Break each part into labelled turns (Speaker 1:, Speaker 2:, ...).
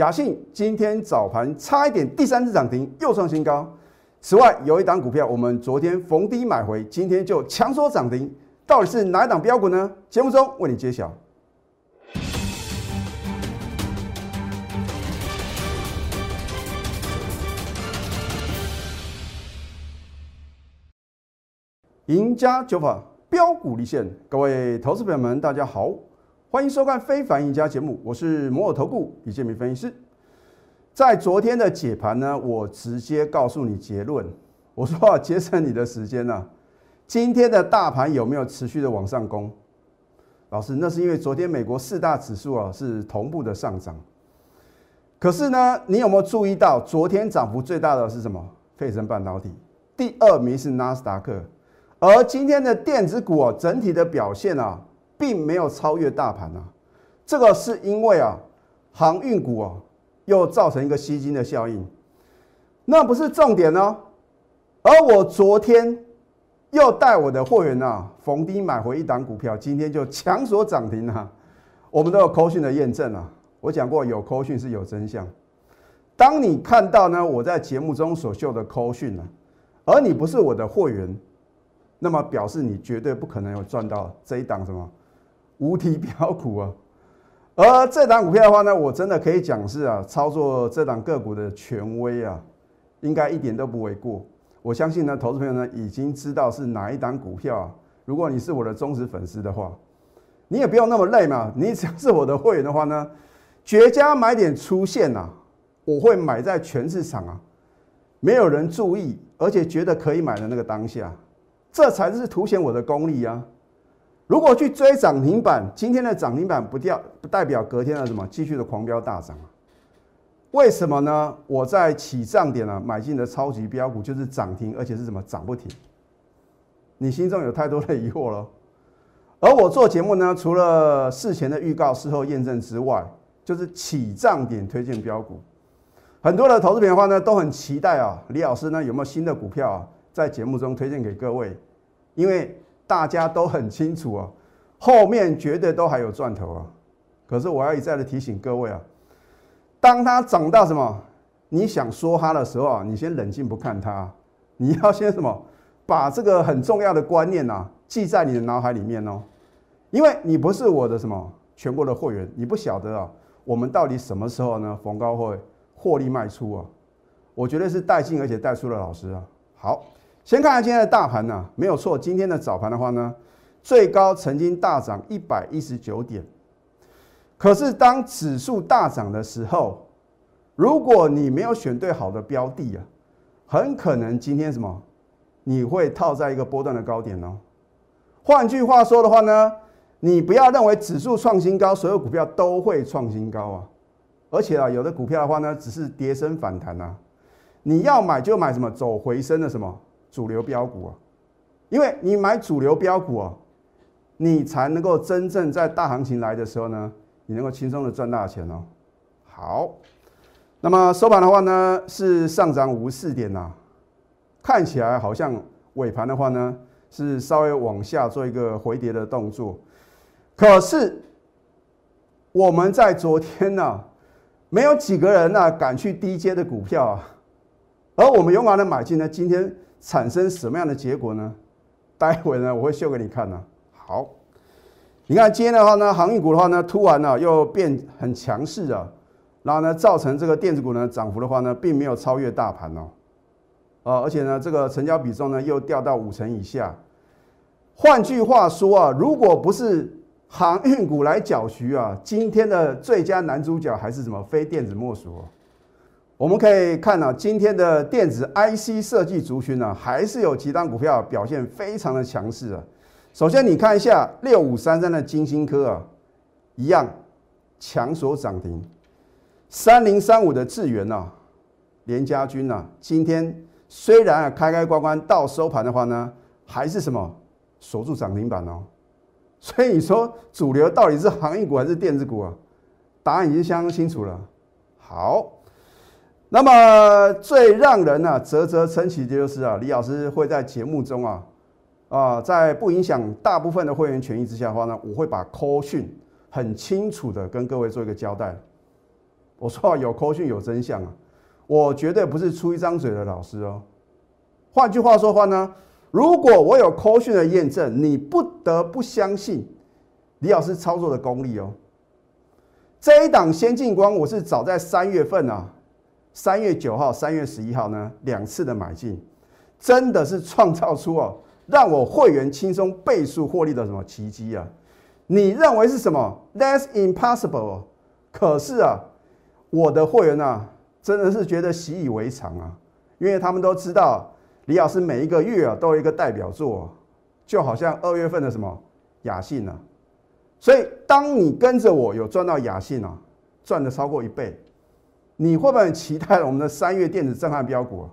Speaker 1: 雅信今天早盘差一点第三次涨停，又创新高。此外，有一档股票我们昨天逢低买回，今天就强缩涨停，到底是哪一档标股呢？节目中为你揭晓。赢家九法标股立现，各位投资朋友们，大家好，欢迎收看《非凡赢家》节目，我是摩尔投顾李建明分析师。在昨天的解盘呢，我直接告诉你结论，我说啊，节省你的时间呢，今天的大盘有没有持续的往上攻？老师，那是因为昨天美国四大指数啊是同步的上涨，可是呢，你有没有注意到昨天涨幅最大的是什么？费城半导体，第二名是纳斯达克。而今天的电子股啊，整体的表现啊，并没有超越大盘啊。这个是因为啊，航运股啊，又造成一个吸金的效应。那不是重点呢。而我昨天又带我的会员啊，逢低买回一档股票，今天就强锁涨停啊。我们都有扣讯的验证啊。我讲过，有扣讯是有真相。当你看到呢，我在节目中所秀的扣讯呢，而你不是我的会员。那么表示你绝对不可能有赚到这一档什么无敌标股啊！而这档股票的话呢，我真的可以讲是啊，操作这档个股的权威啊，应该一点都不为过。我相信呢，投资朋友呢已经知道是哪一档股票啊。如果你是我的忠实粉丝的话，你也不用那么累嘛。你只要是我的会员的话呢，绝佳买点出现呐，我会买在全市场啊，没有人注意，而且觉得可以买的那个当下。这才是凸显我的功力啊！如果去追涨停板，今天的涨停板不掉，不代表隔天的什么继续的狂飙大涨啊？为什么呢？我在起涨点啊买进的超级标股就是涨停，而且是什么涨不停？你心中有太多的疑惑了。而我做节目呢，除了事前的预告、事后验证之外，就是起涨点推荐标股。很多的投资品的话呢，都很期待啊，李老师呢有没有新的股票啊？在节目中推荐给各位，因为大家都很清楚啊，后面绝对都还有赚头啊。可是我要一再的提醒各位啊，当它涨到什么，你想说它的时候啊，你先冷静不看它，你要先什么，把这个很重要的观念呐记在你的脑海里面哦。因为你不是我的什么全国的会员，你不晓得啊，我们到底什么时候呢逢高会获利卖出啊？我绝对是带进而且带出的老师啊。好。先看看今天的大盘呢，没有错。今天的早盘的话呢，最高曾经大涨一百一十九点。可是当指数大涨的时候，如果你没有选对好的标的啊，很可能今天什么，你会套在一个波段的高点哦。换句话说的话呢，你不要认为指数创新高，所有股票都会创新高啊。而且啊，有的股票的话呢，只是跌升反弹啊。你要买就买什么走回升的什么。主流标股啊，因为你买主流标股啊，你才能够真正在大行情来的时候呢，你能够轻松的赚大钱哦。好，那么收盘的话呢，是上涨五十四点呐，看起来好像尾盘的话呢，是稍微往下做一个回跌的动作。可是我们在昨天呢，没有几个人呢敢去低阶的股票啊，而我们勇敢的买进呢，今天。产生什么样的结果呢？待会呢，我会秀给你看呢。好，你看今天的话呢，航运股的话呢，突然呢又变很强势啊，然后呢，造成这个电子股呢涨幅的话呢，并没有超越大盘哦，啊，而且呢，这个成交比重呢又掉到五成以下。换句话说啊，如果不是航运股来搅局啊，今天的最佳男主角还是什么？非电子莫属。我们可以看到，今天的电子 IC 设计族群呢，还是有几档股票表现非常的强势啊。首先，你看一下六五三三的金星科啊，一样强所涨停。三零三五的智源呐，联家军呐，今天虽然啊开开关关到收盘的话呢，还是什么锁住涨停板哦。所以你说主流到底是行业股还是电子股啊？答案已经相当清楚了。好。那么最让人呢啧啧称奇的就是啊，李老师会在节目中啊啊，在不影响大部分的会员权益之下的话呢，我会把 call 讯很清楚的跟各位做一个交代我说有扣讯有真相啊，我绝对不是出一张嘴的老师哦。换句话说话呢，如果我有扣讯的验证，你不得不相信李老师操作的功力哦。这一档先进光，我是早在三月份啊，三月九号、三月十一号呢两次的买进，真的是创造出哦让我会员轻松倍数获利的什么奇迹啊！你认为是什么？That's impossible。可是啊，我的会员啊，真的是觉得习以为常啊，因为他们都知道李老师每一个月啊都有一个代表作，就好像二月份的什么雅信啊。所以当你跟着我有赚到雅信啊，赚的超过一倍，你会不会很期待我们的三月电子震撼标股？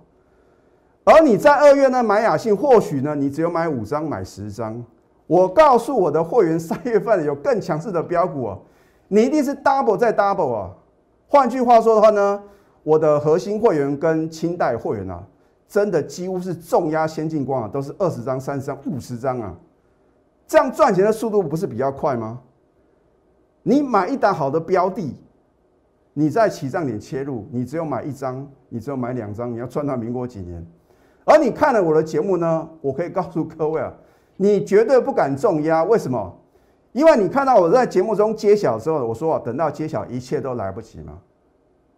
Speaker 1: 而你在二月呢买雅信，或许呢你只有买五张买十张。我告诉我的会员，三月份有更强势的标股啊，你一定是 double 再 double 啊。换句话说的话呢，我的核心会员跟清代会员啊，真的几乎是重压先进光啊，都是二十张、三十张、五十张啊。这样赚钱的速度不是比较快吗？你买一档好的标的，你在起涨点切入，你只有买一张，你只有买两张，你要赚到民国几年？而你看了我的节目呢，我可以告诉各位啊。你绝对不敢重压，为什么？因为你看到我在节目中揭晓之后，我说等到揭晓一切都来不及嘛。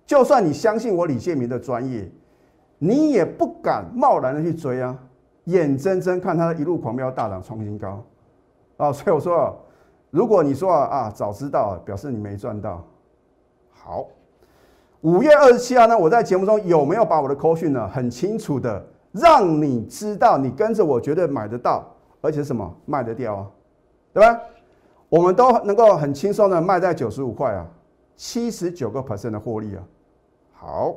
Speaker 1: 就算你相信我李建明的专业，你也不敢贸然的去追啊，眼睁睁看他一路狂飙大涨创新高啊！所以我说，如果你说啊早知道，表示你没赚到。好，五月二十七号呢，我在节目中有没有把我的扣讯呢很清楚的让你知道，你跟着我绝对买得到。而且什么卖得掉啊，对吧？我们都能够很轻松的卖在九十五块啊，七十九个 percent 的获利啊。好，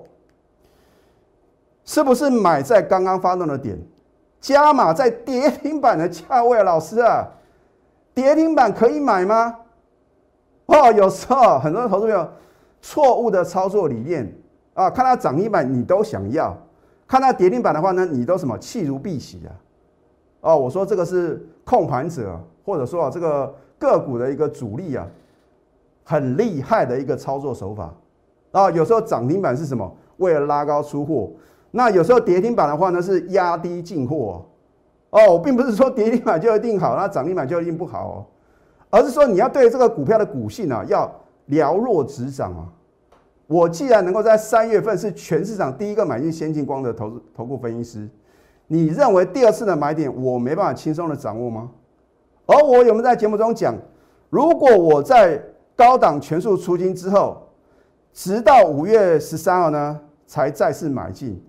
Speaker 1: 是不是买在刚刚发动的点，加码在跌停板的价位？老师啊，跌停板可以买吗？哦，有时候很多投资朋友错误的操作理念啊，看到涨停板你都想要，看到跌停板的话呢，你都什么弃如敝屣啊？哦，我说这个是控盘者，或者说啊，这个个股的一个主力啊，很厉害的一个操作手法啊。有时候涨停板是什么？为了拉高出货。那有时候跌停板的话呢，是压低进货。哦，我并不是说跌停板就一定好，那涨停板就一定不好哦，而是说你要对这个股票的股性啊，要了若指掌啊。我既然能够在三月份是全市场第一个买进先进光的投资投顾分析师。你认为第二次的买点我没办法轻松的掌握吗？而我有没有在节目中讲，如果我在高档全数出金之后，直到五月十三号呢才再次买进？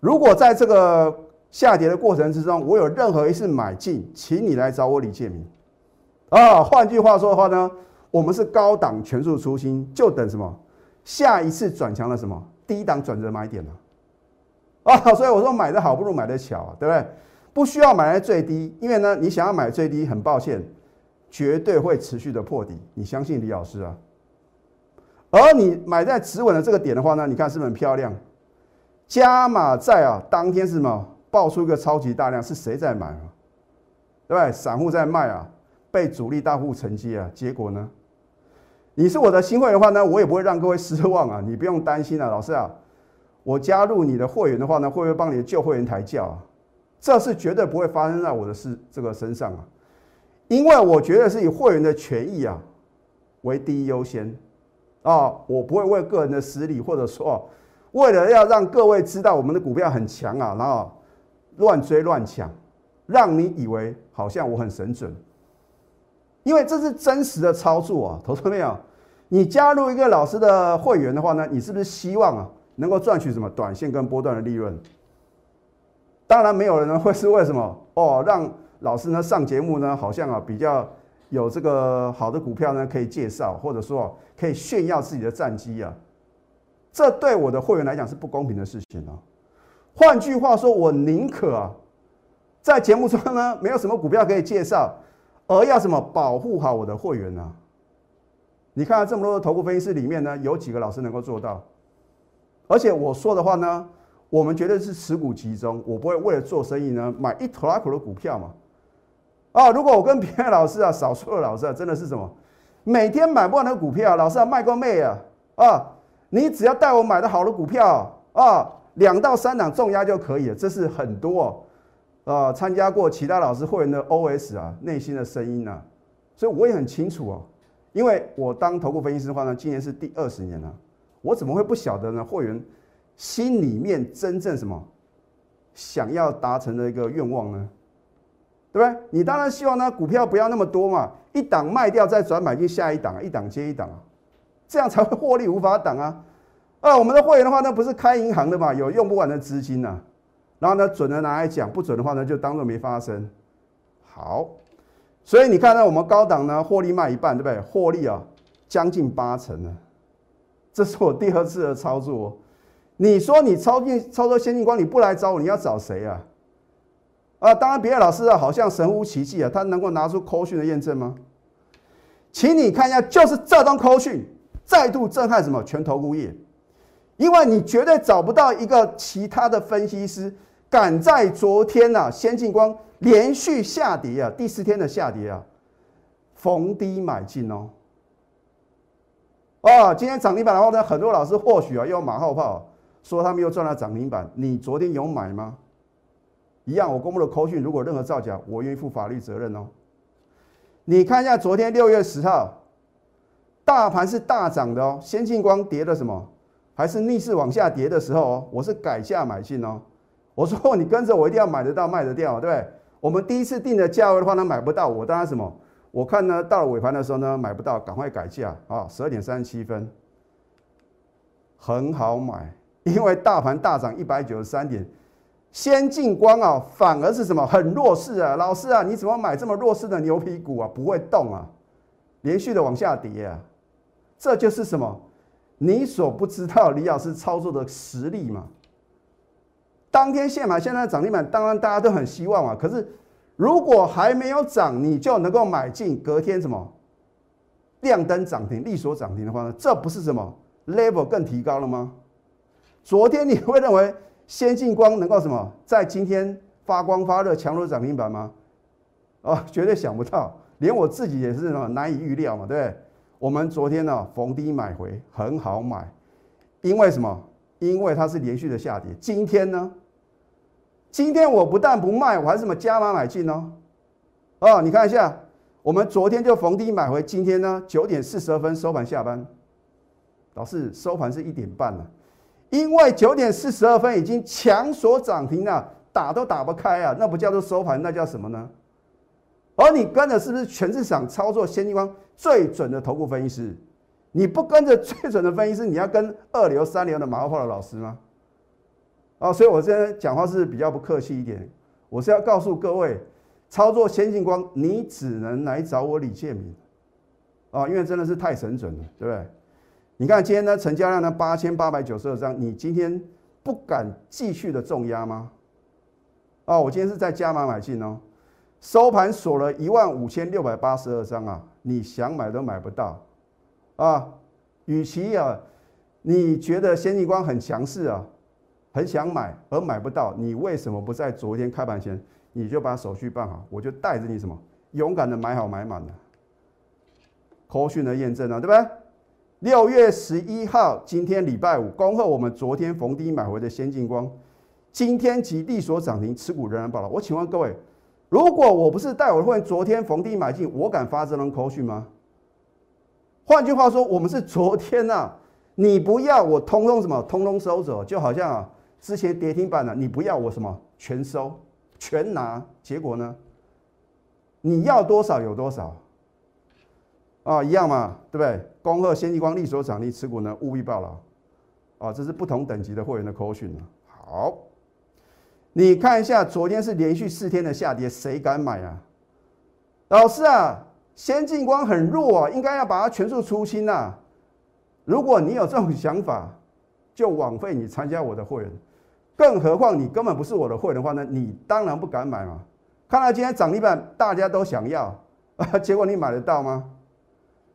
Speaker 1: 如果在这个下跌的过程之中，我有任何一次买进，请你来找我李建明。啊，换句话说的话呢，我们是高档全数出金，就等什么下一次转强的什么低档转折买点了。啊，所以我说买的好不如买的巧，对不对？不需要买在最低，因为呢，你想要买最低，很抱歉，绝对会持续的破底。你相信李老师啊？而你买在止稳的这个点的话呢，你看是不是很漂亮？加码在啊，当天是什么？爆出一个超级大量，是谁在买啊？对不对？散户在卖啊，被主力大户承接啊。结果呢？你是我的新会员的话呢，我也不会让各位失望啊，你不用担心啊，老师啊。我加入你的会员的话呢，会不会帮你的旧会员抬轿啊？这是绝对不会发生在我的事这个身上啊，因为我觉得是以会员的权益啊为第一优先啊，我不会为个人的私利，或者说为了要让各位知道我们的股票很强啊，然后乱追乱抢，让你以为好像我很神准，因为这是真实的操作啊，投资没有？你加入一个老师的会员的话呢，你是不是希望啊？能够赚取什么短线跟波段的利润？当然没有人呢会是为什么哦？让老师呢上节目呢，好像啊比较有这个好的股票呢可以介绍，或者说可以炫耀自己的战绩啊。这对我的会员来讲是不公平的事情啊。换句话说，我宁可啊在节目中呢没有什么股票可以介绍，而要什么保护好我的会员呢？你看这么多的头部分析师里面呢，有几个老师能够做到？而且我说的话呢，我们绝对是持股集中，我不会为了做生意呢买一坨拉口的股票嘛。啊，如果我跟别的老师啊，少数的老师啊，真的是什么，每天买不完的股票，老师啊卖过妹啊啊，你只要带我买的好的股票啊，两到三档重压就可以了，这是很多啊参加过其他老师会员的 OS 啊内心的声音啊，所以我也很清楚哦，因为我当投顾分析师的话呢，今年是第二十年了，我怎么会不晓得呢？会员心里面真正什么想要达成的一个愿望呢？对不对？你当然希望呢，股票不要那么多嘛，一档卖掉再转买进下一档，一档接一档啊，这样才会获利无法挡啊。啊，我们的会员的话呢，不是开银行的嘛，有用不完的资金呐。然后呢，准的拿来讲，不准的话呢，就当做没发生。好，所以你看呢，我们高档呢，获利卖一半，对不对？获利啊，将近八成呢。这是我第二次的操作。你说你操进操作先进光，你不来找我，你要找谁啊？啊，当然，别的老师啊，好像神乎其技啊，他能够拿出扣讯的验证吗？请你看一下，就是这张扣讯再度震撼什么全投顾业，因为你绝对找不到一个其他的分析师敢在昨天呐，先进光连续下跌啊，第四天的下跌啊，逢低买进哦。啊，今天涨停板的话呢，很多老师或许啊又马后炮，说他们又赚了涨停板，你昨天有买吗？一样，我公布的口讯，如果任何造假，我愿意负法律责任哦。你看一下，昨天六月十号，大盘是大涨的哦，先进光跌了什么？还是逆势往下跌的时候哦，我是改价买进哦。我说你跟着我一定要买得到卖得掉，对不对？我们第一次定的价位的话呢，买不到，我当然什么？我看呢，到了尾盘的时候呢，买不到，赶快改价啊！十二点三十七分，很好买，因为大盘大涨一百九十三点。先进光啊，反而是什么很弱势啊？老师啊，你怎么买这么弱势的牛皮股啊？不会动啊，连续的往下跌啊，这就是什么？你所不知道李老师操作的实力嘛？当天现买现在涨停板，当然大家都很希望啊。可是如果还没有涨，你就能够买进，隔天什么亮灯涨停、利索涨停的话呢？这不是什么 level 更提高了吗？昨天你会认为？先进光能够什么在今天发光发热强如涨停板吗？啊，绝对想不到，连我自己也是什么难以预料嘛，对不对？我们昨天呢逢低买回，很好买，因为什么？因为它是连续的下跌。今天呢？今天我不但不卖，我还什么加码买进哦。哦，你看一下，我们昨天就逢低买回，今天呢九点四十二分收盘下班，老师收盘是一点半了。因为九点四十二分已经强锁涨停了，打都打不开啊，那不叫做收盘，那叫什么呢？而你跟的是不是全市场操作先进光最准的头部分析师？你不跟着最准的分析师，你要跟二流三流的马后炮的老师吗？啊，所以我现在讲话是比较不客气一点，我是要告诉各位，操作先进光，你只能来找我李建明啊，因为真的是太神准了，对不对？你看今天呢，成交量呢八千八百九十二张，你今天不敢继续的重压吗？啊，我今天是在加码买进哦，收盘锁了一万五千六百八十二张啊，你想买都买不到啊。与其啊，你觉得先进光很强势啊，很想买而买不到，你为什么不在昨天开盘前你就把手续办好？我就带着你什么勇敢的买好买满了，科讯的验证啊，对不对？六月十一号，今天礼拜五，恭贺我们昨天逢低买回的先进光，今天即利所涨停，持股仍然保了。我请问各位，如果我不是带我的会员昨天逢低买进，我敢发这张口讯吗？换句话说，我们是昨天呐，你不要我通通什么，通通收走，就好像啊，之前跌停板的，你不要我什么全收全拿，结果呢，你要多少有多少。啊，一样嘛，对不对？恭贺先进光利所涨停持股呢，务必报了。啊，这是不同等级的会员的口讯好，你看一下，昨天是连续四天的下跌，谁敢买啊？老师啊，先进光很弱啊，应该要把它全数出清呐。如果你有这种想法，就枉费你参加我的会员。更何况你根本不是我的会员的话呢，你当然不敢买嘛。看到今天涨停板，大家都想要啊，结果你买得到吗？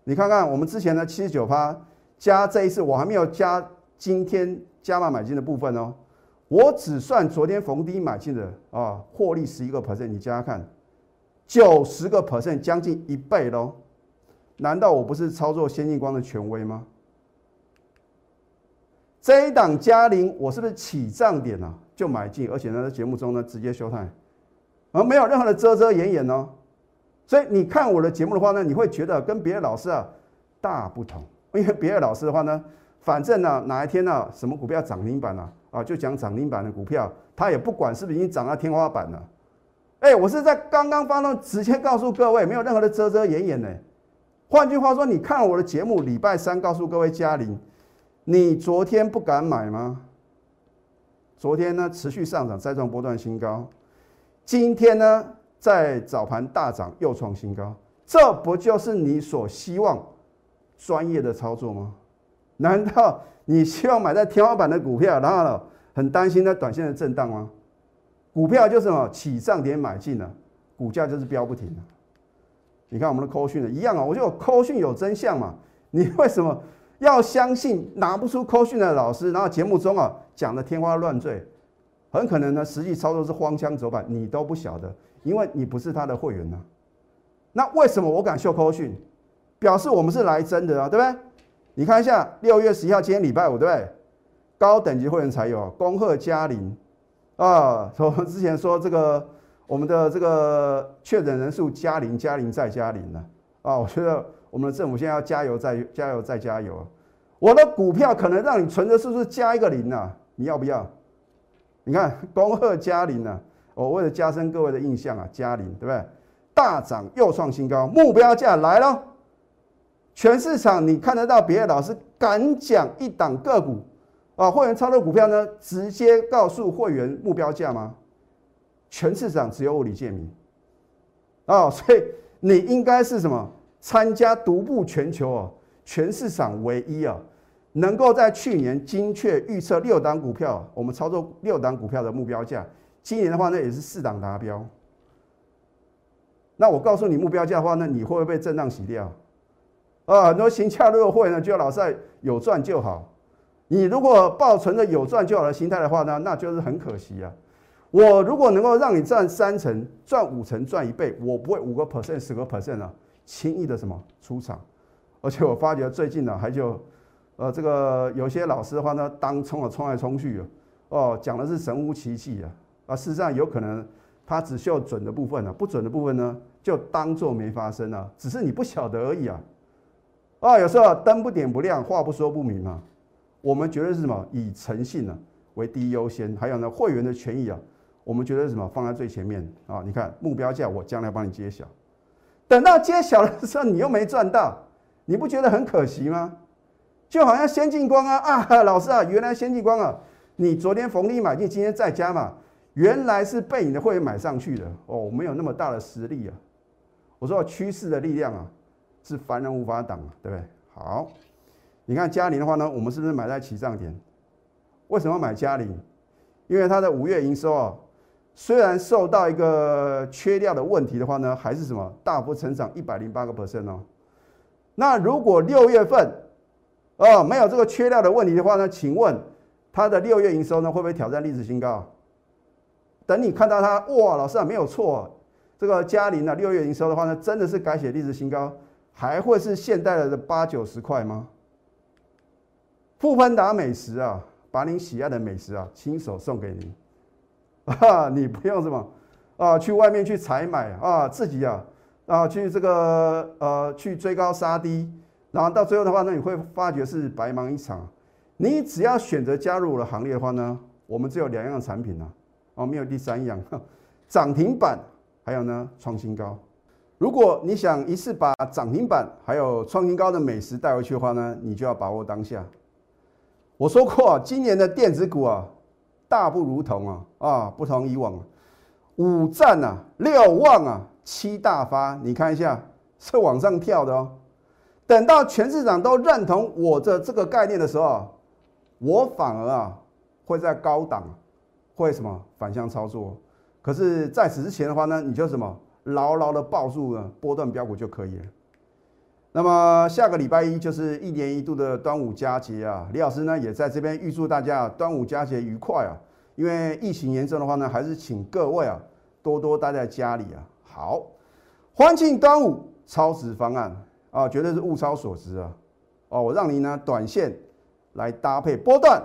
Speaker 1: 你看看我们之前的七十九趴加这一次，我还没有加今天加码买进的部分哦。我只算昨天逢低买进的啊，获利十一个 percent，你加加看，九十个 percent，将近一倍喽。难道我不是操作先进光的权威吗？这一档嘉陵，我是不是起涨点啊就买进，而且呢在节目中呢直接休态，而没有任何的遮遮掩掩哦。所以你看我的节目的话呢，你会觉得跟别的老师啊大不同，因为别的老师的话呢，反正呢哪一天呢什么股票涨停板了啊，就讲涨停板的股票，他也不管是不是已经涨到天花板了。哎，我是在刚刚发动直接告诉各位，没有任何的遮遮掩掩呢。换句话说，你看我的节目，礼拜三告诉各位嘉玲，你昨天不敢买吗？昨天呢持续上涨，再创波段新高，今天呢在早盘大涨，又创新高，这不就是你所希望专业的操作吗？难道你希望买在天花板的股票，然后呢很担心它短线的震荡吗？股票就是什么起涨点买进了，股价就是飙不停了。你看我们的扣讯的一样啊，我就扣讯有真相嘛。你为什么要相信拿不出扣讯的老师，然后节目中啊讲的天花乱坠，很可能呢实际操作是荒腔走板，你都不晓得，因为你不是他的会员呢。那为什么我敢秀扣讯？表示我们是来真的啊，对不对？你看一下六月十一号，今天礼拜五，对不对？高等级会员才有恭贺嘉玲。啊，从之前说这个我们的这个确诊人数加零、加零再加零了啊！我觉得我们的政府现在要加油、再加油、再加油啊！我的股票可能让你存的是不是加一个零啊？你要不要？你看恭贺加零啊！我为了加深各位的印象啊，加零对不对？大涨又创新高，目标价来了！全市场你看得到别的老师敢讲一档个股？啊，会员操作股票呢，直接告诉会员目标价吗？全市场只有我李建明。啊，所以你应该是什么？参加独步全球哦，全市场唯一啊，能够在去年精确预测六档股票，我们操作六档股票的目标价，今年的话呢也是四档达标。那我告诉你目标价的话呢，你会不会被震荡洗掉？啊，很多行洽入会呢，就老在有赚就好。你如果抱存着有赚就好的心态的话呢，那就是很可惜啊。我如果能够让你赚三成、赚五成、赚一倍，我不会五个 percent、十个 percent 啊，轻易的什么出场。而且我发觉最近呢，还就呃这个有些老师的话呢，当冲啊冲来冲去啊，哦讲的是神乎其技啊，啊事实上有可能他只秀准的部分啊，不准的部分呢就当做没发生啊，只是你不晓得而已啊。啊有时候灯不点不亮，话不说不明啊。我们觉得是什么？以诚信呢为第一优先，还有呢会员的权益啊，我们觉得什么放在最前面啊？你看目标价，我将来帮你揭晓。等到揭晓的时候，你又没赚到，你不觉得很可惜吗？就好像先进光啊 啊，老师啊，原来先进光啊，你昨天逢低买进，今天再加嘛，原来是被你的会员买上去的哦，没有那么大的实力啊。我说趋势的力量啊，是凡人无法挡，对不对？好。你看嘉陵的话呢，我们是不是买在起涨点？为什么买嘉陵？因为它的五月营收啊，虽然受到一个缺料的问题的话呢，还是什么大幅成长一百零八个 percent 哦。那如果六月份哦没有这个缺料的问题的话呢，请问它的六月营收呢会不会挑战历史新高？等你看到它哇，老师啊没有错，这个嘉陵啊六月营收的话呢，真的是改写历史新高，还会是现代的八九十块吗？富潘达美食啊，把你喜爱的美食啊，亲手送给你，啊，你不用什么啊，去外面去采买啊，自己啊啊去这个呃去追高杀低，然后到最后的话呢，你会发觉是白忙一场。你只要选择加入我的行列的话呢，我们只有两样产品啊，哦，没有第三样，涨停板，还有呢创新高。如果你想一次把涨停板还有创新高的美食带回去的话呢，你就要把握当下。我说过啊，今年的电子股啊，大不如同啊啊，不同以往，五战啊，六旺啊，七大发，你看一下是往上跳的哦。等到全市场都认同我的这个概念的时候，我反而啊会在高档会什么反向操作。可是在此之前的话呢，你就什么牢牢的抱住了波段标股就可以了。那么下个礼拜一就是一年一度的端午佳节啊，李老师呢也在这边预祝大家端午佳节愉快啊！因为疫情严重的话呢，还是请各位啊多多待在家里啊。好，欢庆端午超值方案啊，绝对是物超所值啊！哦，我让你呢短线来搭配波段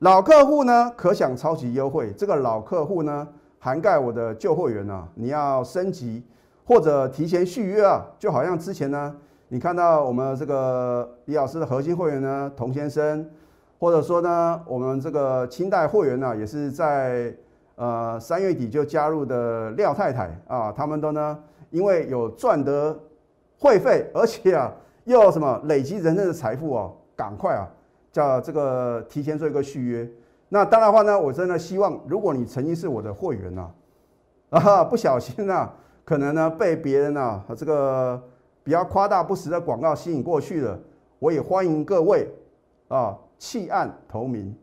Speaker 1: 老客户呢可享超级优惠，这个老客户呢涵盖我的旧会员啊，你要升级或者提前续约啊，就好像之前呢，你看到我们这个李老师的核心会员呢，童先生，或者说呢，我们这个清代会员呢，也是在呃三月底就加入的廖太太啊，他们都呢因为有赚得会费，而且啊又什么累积人生的财富哦，赶快啊！叫这个提前做一个续约，那当然的话呢，我真的希望，如果你曾经是我的会员呐，啊，不小心呐，可能呢被别人呐这个比较夸大不实的广告吸引过去了，我也欢迎各位啊弃暗投明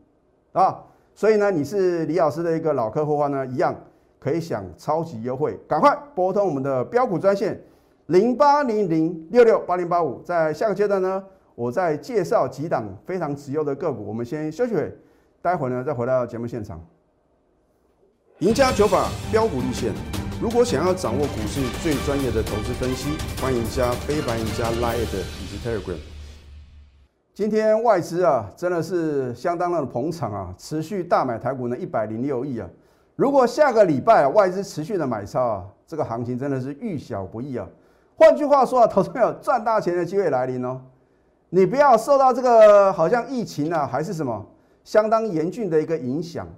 Speaker 1: 啊，所以呢，你是李老师的一个老客户的话呢，一样可以享超级优惠，赶快拨通我们的标股专线零八零零六六八零八五，在下个阶段呢。我再介绍几档非常持优的个股，我们先休息会，待会呢再回到节目现场。赢家九法标股立线，如果想要掌握股市最专业的投资分析，欢迎加非凡、赢家 Line 以及 Telegram。今天外资啊，真的是相当的捧场啊，持续大买台股呢一百零六亿啊。如果下个礼拜外资持续的买超啊，这个行情真的是遇小不易啊。换句话说啊，投资朋友赚大钱的机会来临哦。你不要受到这个好像疫情啊，还是什么相当严峻的一个影响。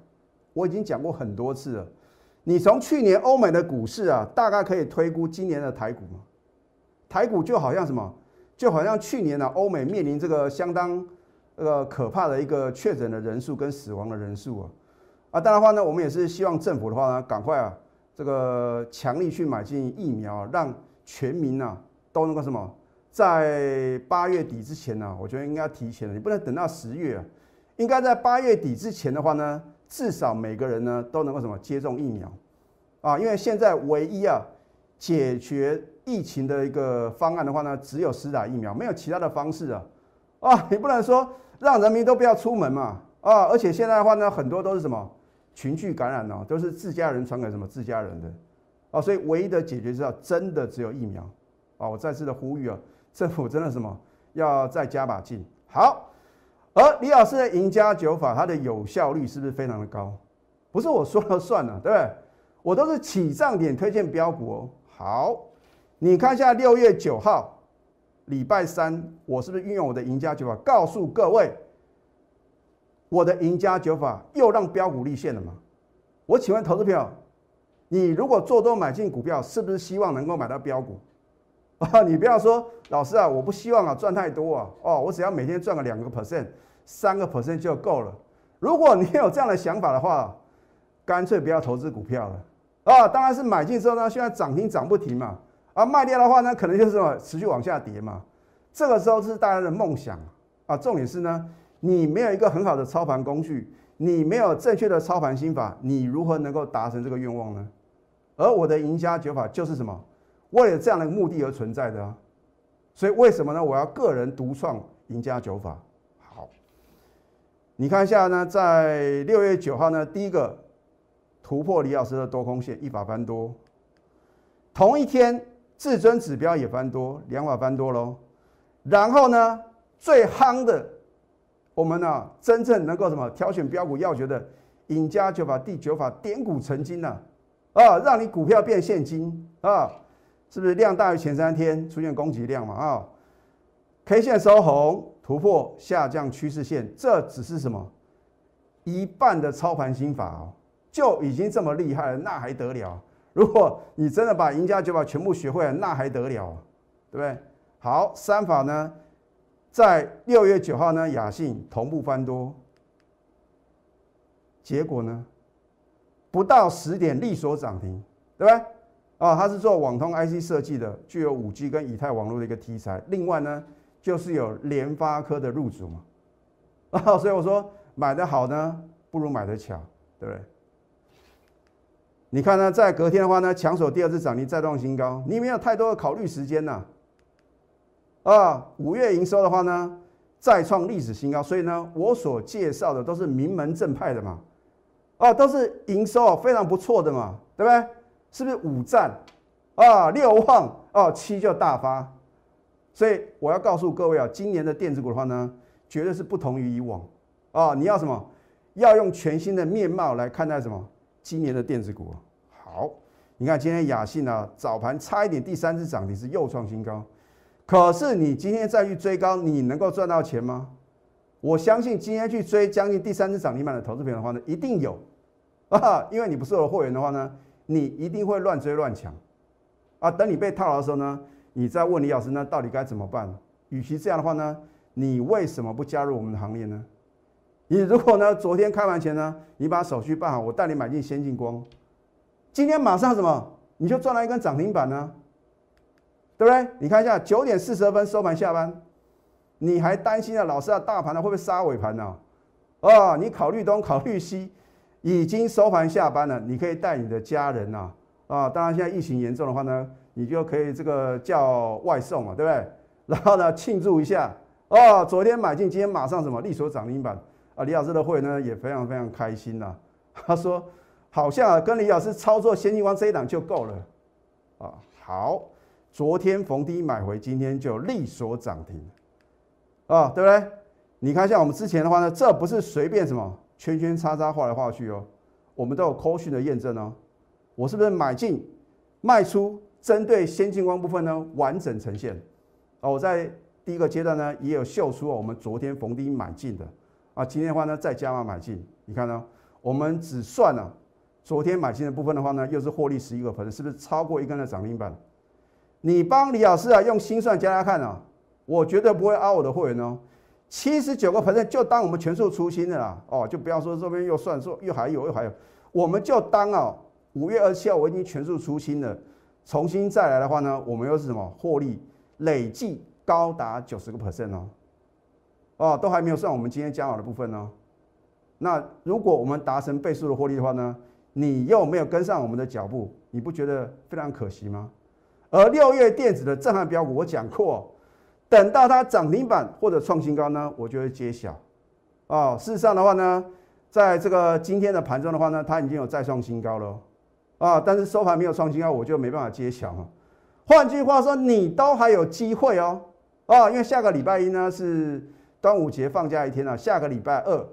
Speaker 1: 我已经讲过很多次了。你从去年欧美的股市啊，大概可以推估今年的台股嘛？台股就好像什么，就好像去年呢，欧美面临这个相当呃可怕的一个确诊的人数跟死亡的人数啊。啊，当然话呢，我们也是希望政府的话呢，赶快啊，这个强力去买进疫苗，让全民呐都能够什么。在八月底之前呢，我觉得应该提前了，你不能等到十月啊，应该在八月底之前的话呢，至少每个人呢都能够什么接种疫苗。啊，因为现在唯一啊解决疫情的一个方案的话呢，只有施打疫苗，没有其他的方式啊。啊，你不能说让人民都不要出门嘛。啊，而且现在的话呢，很多都是什么群聚感染哦，都是自家人传给什么自家人的。啊，所以唯一的解决之道真的只有疫苗。啊，我再次的呼吁啊。政府真的什么要再加把劲？好，而李老师的赢家九法，它的有效率是不是非常的高？不是我说了算了，对不对？我都是起涨点推荐标股哦。好，你看一下六月九号礼拜三，我是不是运用我的赢家九法，告诉各位，我的赢家九法又让标股立现了吗？我请问投资朋友，你如果做多买进股票，是不是希望能够买到标股？啊，你不要说老师啊，我不希望啊赚太多啊，哦，我只要每天赚个两个 percent、三个 percent 就够了。如果你有这样的想法的话，干脆不要投资股票了啊。当然是买进之后呢，现在涨停涨不停嘛，啊，卖掉的话呢，可能就是什么持续往下跌嘛。这个时候是大家的梦想啊。重点是呢，你没有一个很好的操盘工具，你没有正确的操盘心法，你如何能够达成这个愿望呢？而我的赢家九法就是什么？为了这样的目的而存在的啊，所以为什么呢？我要个人独创赢家九法。好，你看一下呢，在六月九号呢，第一个突破李老师的多空线，一法翻多。同一天，至尊指标也翻多，两法翻多喽。然后呢，最夯的，我们呢，真正能够什么挑选标股要诀的赢家九法第九法点股成金呢？啊，让你股票变现金啊！是不是量大于前三天出现攻击量嘛？啊，K 线收红突破下降趋势线，这只是什么一半的操盘心法哦，就已经这么厉害了，那还得了？如果你真的把赢家九法全部学会了，那还得了？对不对？好，三法呢，在六月九号呢，雅信同步翻多，结果呢，不到十点利索涨停，对不对？啊，它是做网通 IC 设计的，具有五 G 跟以太网络的一个题材。另外呢，就是有联发科的入主嘛。啊，所以我说买的好呢，不如买的巧，对不对？你看呢，在隔天的话呢，强手第二次涨停再创新高，你没有太多的考虑时间呐。啊，五月营收的话呢，再创历史新高，所以呢，我所介绍的都是名门正派的嘛。啊，都是营收非常不错的嘛，对不对？是不是五战啊？六旺哦，七就大发，所以我要告诉各位啊，今年的电子股的话呢，绝对是不同于以往啊。你要什么？要用全新的面貌来看待什么今年的电子股。好，你看今天雅信啊，早盘差一点第三次涨停是又创新高，可是你今天再去追高，你能够赚到钱吗？我相信今天去追将近第三次涨停板的投资品的话呢，一定有啊，因为你不是我的会员的话呢，你一定会乱追乱抢啊。等你被套牢的时候呢，你再问李老师，那到底该怎么办？与其这样的话呢，你为什么不加入我们的行列呢？你如果呢，昨天开完前呢，你把手续办好，我带你买进先进光，今天马上什么，你就赚了一根涨停板呢，对不对？你看一下，九点四十二分收盘下班，你还担心啊，老师啊，大盘呢会不会杀尾盘呢？啊，你考虑东考虑西，已经收盘下班了，你可以带你的家人呐，啊，当然现在疫情严重的话呢，你就可以这个叫外送嘛，对不对？然后呢，庆祝一下，哦，昨天买进，今天马上什么利索涨停板。啊，李老师的会呢也非常非常开心呐。他说，好像跟李老师操作先进光这一档就够了啊。好，昨天逢低买回，今天就利索涨停啊，对不对？你看像我们之前的话呢，这不是随便什么圈圈叉叉画来画去哦，我们都有扣讯的验证哦。我是不是买进卖出，针对先进光部分呢完整呈现啊？我在第一个阶段呢也有秀出我们昨天逢低买进的。啊，今天的话呢，再加码买进，你看呢？我们只算了昨天买进的部分的话呢，又是获利十一个分，是不是超过一根的涨停板？你帮李老师啊用心算加加看啊，我绝对不会凹我的会员哦。七十九个 percent 就当我们全数出清的啦，哦，就不要说这边又算说又还有又还有，我们就当啊五月二十七号我已经全数出清了，重新再来的话呢，我们又是什么获利累计高达九十个 percent 哦。哦，都还没有算我们今天加码的部分呢。那如果我们达成倍数的获利的话呢，你又没有跟上我们的脚步，你不觉得非常可惜吗？而六月电子的震撼标股，我讲过，等到它涨停板或者创新高呢，我就会揭晓。哦，事实上的话呢，在这个今天的盘中的话呢，它已经有再创新高了。啊，但是收盘没有创新高，我就没办法揭晓嘛。换句话说，你都还有机会哦。啊，因为下个礼拜一呢是。端午节放假一天啊，下个礼拜二，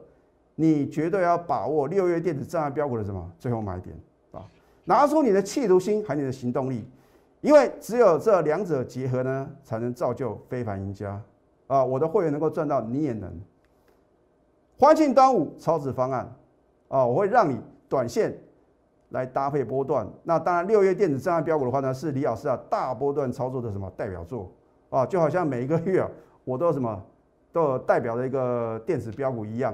Speaker 1: 你绝对要把握六月电子障碍标股的什么最后买点啊！拿出你的企图心和你的行动力，因为只有这两者结合呢，才能造就非凡赢家啊！我的会员能够赚到，你也能。欢庆端午超值方案啊，我会让你短线来搭配波段。那当然，六月电子震撼标股的话呢，是李老师啊大波段操作的什么代表作啊？就好像每一个月啊，我都有什么。都有代表的一个电子标股一样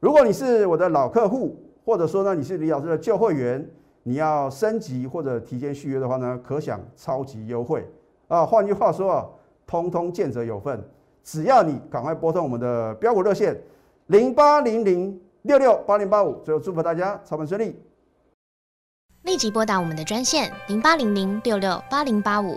Speaker 1: 如果你是我的老客户，或者说呢你是李老师的旧会员，你要升级或者提前续约的话呢，可享超级优惠啊！换句话说啊，通通见者有份。只要你赶快拨通我们的标股热线零八零零六六八零八五，最后祝福大家操盘顺利。
Speaker 2: 立即拨打我们的专线零八零零六六八零八五。